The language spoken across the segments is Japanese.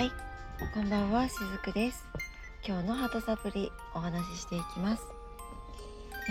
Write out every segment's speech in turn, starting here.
はい、こんばんは、しずくです。今日のハトサプリお話ししていきます。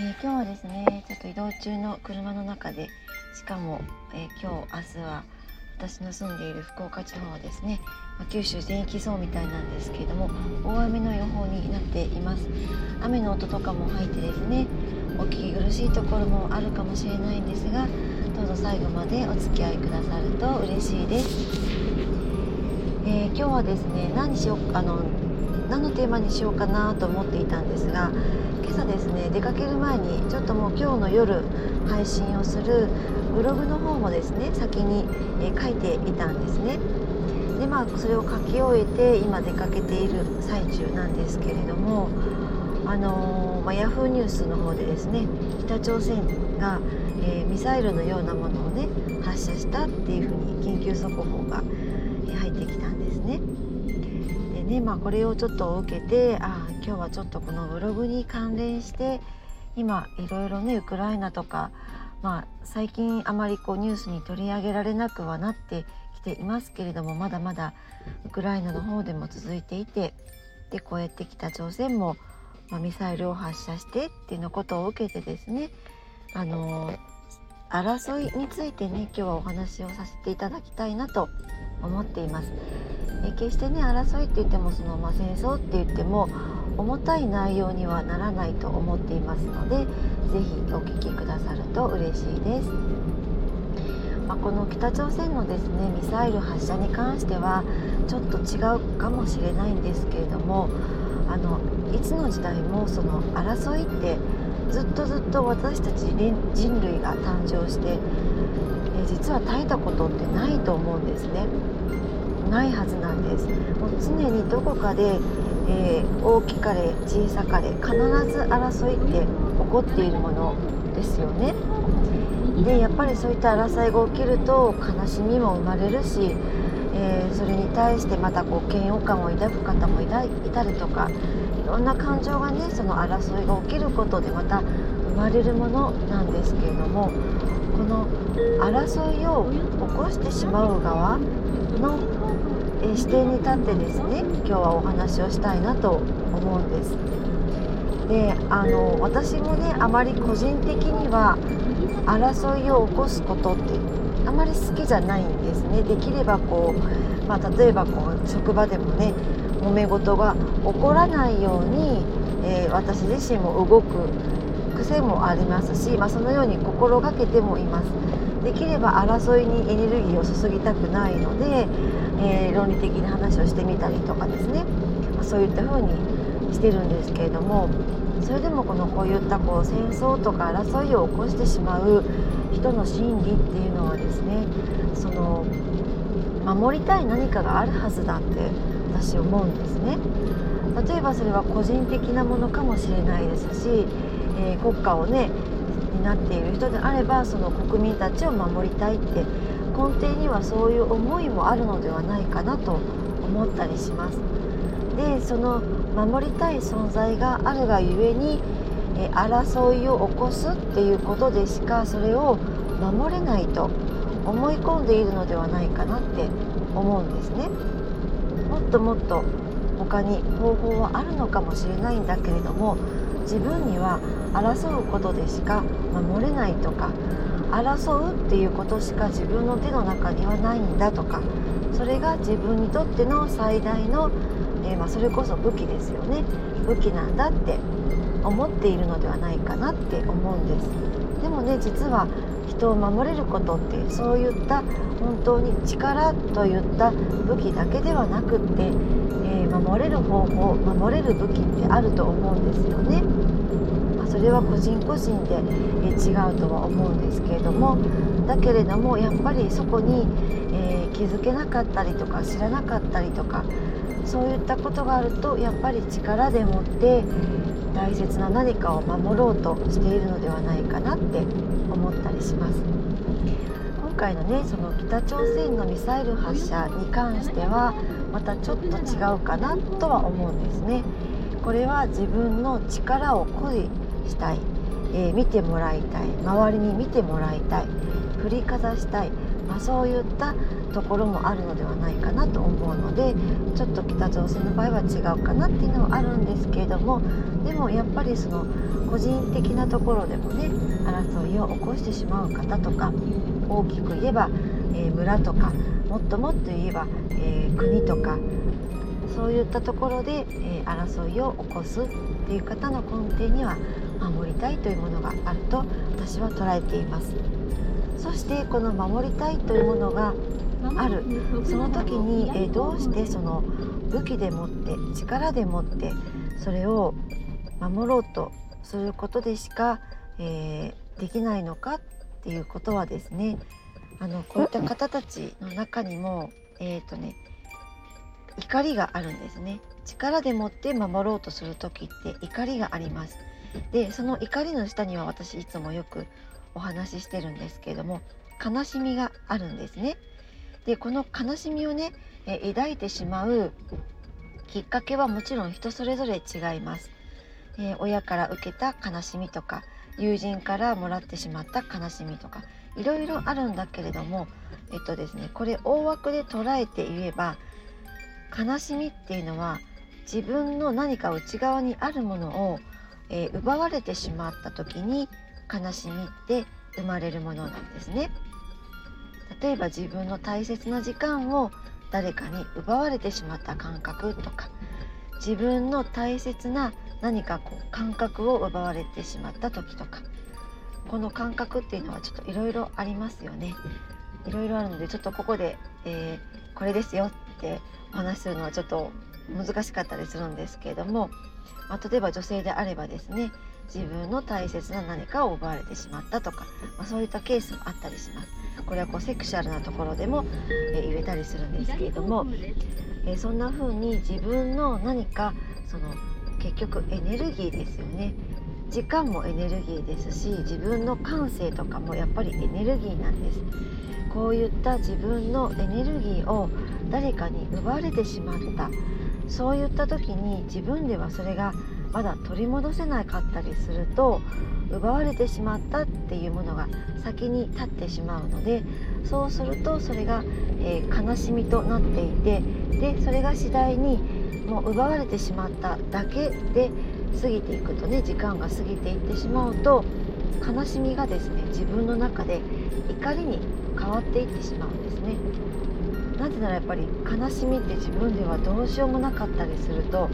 えー今日はですね、ちょっと移動中の車の中で、しかも、えー今日、明日は私の住んでいる福岡地方はですね、まあ九州全域そうみたいなんですけれども、大雨の予報になっています。雨の音とかも入ってですね、お聞き苦しいところもあるかもしれないんですが、どうぞ最後までお付き合いくださると嬉しいです。え今日はですね何にしようあの何のテーマにしようかなと思っていたんですが今朝ですね出かける前にちょっともう今日の夜配信をするブログの方もですね先に、え書いていたんですね。でまあそれを書き終えて今出かけている最中なんですけれどもあのーまあ、ヤフーニュースの方でですね北朝鮮が、えーミサイルのようなものをね発射したっていうふうに緊急速報がでまあこれをちょっと受けてあ今日はちょっとこのブログに関連して今いろいろねウクライナとかまあ最近あまりこうニュースに取り上げられなくはなってきていますけれどもまだまだウクライナの方でも続いていてでこうやって北朝鮮も、まあ、ミサイルを発射してっていうのことを受けてですねあの争いについてね今日はお話をさせていただきたいなと思っています。え決してね争いって言ってもその、まあ、戦争って言っても重たい内容にはならないと思っていますのでぜひお聞きくださると嬉しいです。まあ、この北朝鮮のですねミサイル発射に関してはちょっと違うかもしれないんですけれどもあのいつの時代もその争いってずっとずっと私たち人人類が誕生してえ実は絶えたことってないと思うんですねないはずなんです。もう常にどこかで、えー大きかれ小さかれ必ず争いって起こっているものですよね。でやっぱりそういった争いが起きると悲しみも生まれるし、えーそれに対してまたこう嫌悪感を抱く方もいたりとかいろんな感情がねその争いが起きることでまた生まれるものなんですけれどもこの争いを起こしてしまう側の、え視点に立ってですね今日はお話をしたいなと思うんです。であの私もねあまり個人的には争いを起こすことってあまり好きじゃないんですねできればこう、まあ、例えばこう職場でもね揉め事が起こらないように、えー私自身も動く癖もありますし、まあ、そのように心がけてもいますできれば争いにエネルギーを注ぎたくないので、えー論理的な話をしてみたりとかですね、まあそういった風にしてるんですけれどもそれでもこのこういったこう戦争とか争いを起こしてしまう人の心理っていうのはですねその守りたい何かがあるはずだって私思うんですね。例えばそれは個人的なものかもしれないですし、えー国家をね担っている人であればその国民たちを守りたいって根底にはそういう思いもあるのではないかなと思ったりします。でその守りたい存在があるがゆえにえ争いを起こすっていうことでしかそれを守れないと思い込んでいるのではないかなって思うんですね。もっともっと他に方法はあるのかもしれないんだけれども自分には争うことでしか守れないとか争うっていうことしか自分の手の中にはないんだとかそれが自分にとっての最大の、えーまあ、それこそ武器ですよね武器なんだって思っているのではないかなって思うんですでもね実は人を守れることってそういった本当に力といった武器だけではなくって、えー守れる方法守れる武器ってあると思うんですよね。それは個人個人で違うとは思うんですけれどもだけれどもやっぱりそこに、え気づけなかったりとか知らなかったりとかそういったことがあるとやっぱり力でもって大切な何かを守ろうとしているのではないかなって思ったりします。今回のねその北朝鮮のミサイル発射に関してはまたちょっと違うかなとは思うんですね。これは自分の力を誇したい、えー見てもらいたい。周りに見てもらいたい。振りかざしたい。まあ、そういったところもあるのではないかなと思うのでちょっと北朝鮮の場合は違うかなっていうのはあるんですけれどもでもやっぱりその個人的なところでもね争いを起こしてしまう方とか大きく言えば、えー、村とかもっともっと言えば、えー、国とかそういったところで、えー、争いを起こすっていう方の根底には守りたいというものがあると私は捉えています。そしてこの守りたいというものがある。その時に、え、どうしてその武器でもって力でもってそれを守ろうとすることでしか、えー、できないのかっていうことはですねあのこういった方たちの中にもえ、ー、とね怒りがあるんですね。力でもって守ろうとする時って怒りがあります。でその怒りの下には私いつもよくお話ししてるんですけれども悲しみがあるんですね。でこの悲しみをね抱いてしまうきっかけはもちろん人それぞれ違います、えー、親から受けた悲しみとか友人からもらってしまった悲しみとかいろいろあるんだけれどもえっとですねこれ大枠で捉えて言えば悲しみっていうのは自分の何か内側にあるものを、えー、奪われてしまった時に悲しみって生まれるものなんですね。例えば自分の大切な時間を誰かに奪われてしまった感覚とか自分の大切な何かこう感覚を奪われてしまった時とかこの感覚っていうのはちょっといろいろありますよね。いろいろあるのでちょっとここで、えー、これですよってお話しするのはちょっと難しかったりするんですけれども、まあ、例えば女性であればですね自分の大切な何かを奪われてしまったとか、まあ、そういったケースもあったりします。これはこうセクシャルなところでも、え、言えたりするんですけれども、え、そんな風に自分の何かその結局エネルギーですよね。時間もエネルギーですし自分の感性とかもやっぱりエネルギーなんです。こういった自分のエネルギーを誰かに奪われてしまった。そういった時に自分ではそれがまだ取り戻せなかったりすると奪われてしまったっていうものが先に立ってしまうのでそうするとそれが、えー、悲しみとなっていてでそれが次第にもう奪われてしまっただけで過ぎていくとね時間が過ぎていってしまうと悲しみがですね自分の中で怒りに変わっていってしまうんですね。なぜならやっぱり悲しみって自分ではどうしようもなかったりすると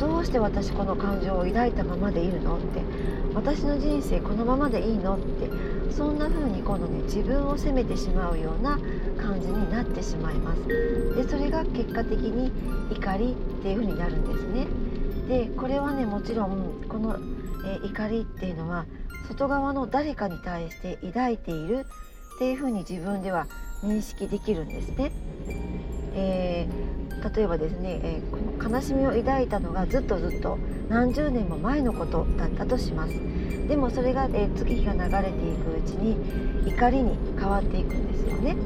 どうして私この感情を抱いたままでいるのって私の人生このままでいいのってそんな風に今度ね自分を責めてしまうような感じになってしまいます。でそれが結果的に怒りっていう風になるんですね。でこれはねもちろんこの、え、怒りっていうのは外側の誰かに対して抱いているっていう風に自分では認識できるんですね、えー例えばですね、えー、この悲しみを抱いたのがずっとずっと何十年も前のことだったとします。でもそれが、えー、月日が流れていくうちに怒りに変わっていくんですよね。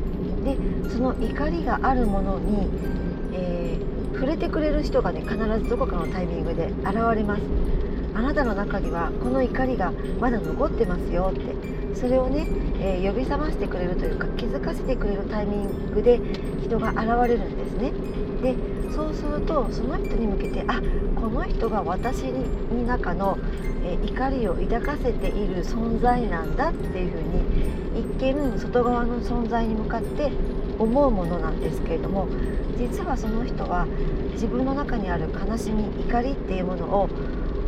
でその怒りがあるものに、えー、触れてくれる人がね必ずどこかのタイミングで現れます。あなたの中にはこの怒りがまだ残ってますよってそれをね、えー、呼び覚ましてくれるというか気づかせてくれるタイミングで人が現れるんですね。でそうするとその人に向けてあこの人が私に中の、え怒りを抱かせている存在なんだっていうふうに一見外側の存在に向かって思うものなんですけれども実はその人は自分の中にある悲しみ怒りっていうものを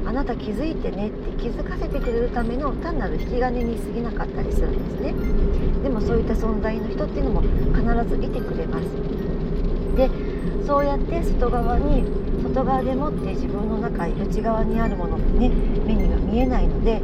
あなた気づいてねって気づかせてくれるための単なる引き金に過ぎなかったりするんですね。でもそういった存在の人っていうのも必ずいてくれます。でそうやって外側に外側でもって自分の中内側にあるものってね目には見えないので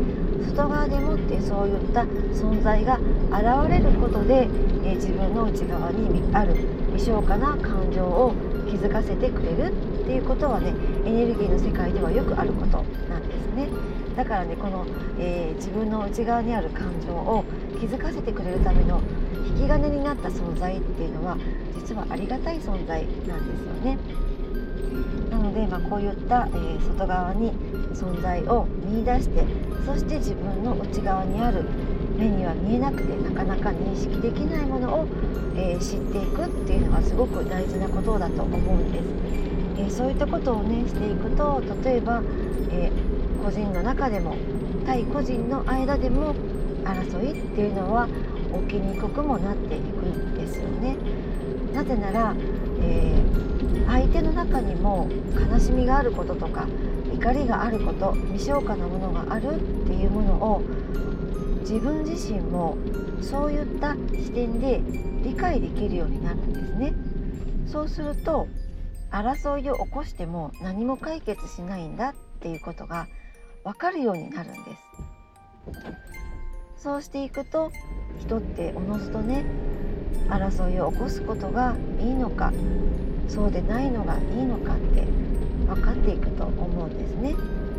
外側でもってそういった存在が現れることで、え自分の内側にある未消化な感情を気づかせてくれるっていうことはねエネルギーの世界ではよくあることなんですねだからねこの、えー、自分の内側にある感情を気づかせてくれるための引き金になった存在っていうのは実はありがたい存在なんですよね。なので、まあ、こういった、えー、外側に存在を見いだしてそして自分の内側にある、目には見えなくてなかなか認識できないものを、えー、知っていくっていうのがすごく大事なことだと思うんです。えー、そういったことをねしていくと例えば、えー、個人の中でも対個人の間でも争いっていうのは起きにくくもなっていくんですよね。なぜなら、えー、相手の中にも悲しみがあることとか怒りがあること未消化のものがあるっていうものを自分自身もそういった視点で理解できるようになるんですね。そうすると争いを起こしても何も解決しないんだっていうことが分かるようになるんです。そうしていくと人っておのずとね争いを起こすことがいいのかそうでないのがいいのかって分かっていくと思うんですね。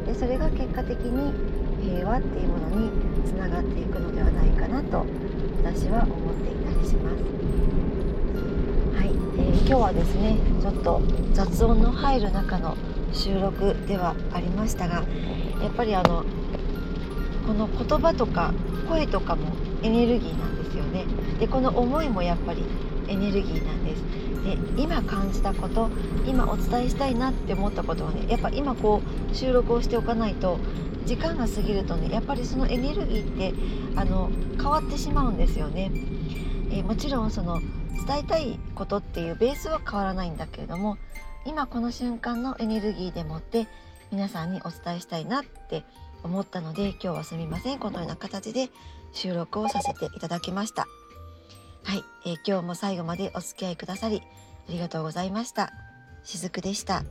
でそれが結果的に平和っていうものにつながっていくのではないかなと私は思っていたりします。はい、えー、今日はですねちょっと雑音の入る中の収録ではありましたがやっぱりあのこの言葉とか声とかもエネルギーなんですよねでこの思いもやっぱりエネルギーなんです。で今感じたこと今お伝えしたいなって思ったことはねやっぱ今こう収録をしておかないと時間が過ぎるとねやっぱりそのエネルギーってあの変わってしまうんですよね、えもちろんその伝えたいことっていうベースは変わらないんだけれども今この瞬間のエネルギーでもって皆さんにお伝えしたいなって思ったので今日はすみません。このような形で収録をさせていただきました。はい、えー、今日も最後までお付き合いくださりありがとうございましたしずくでした。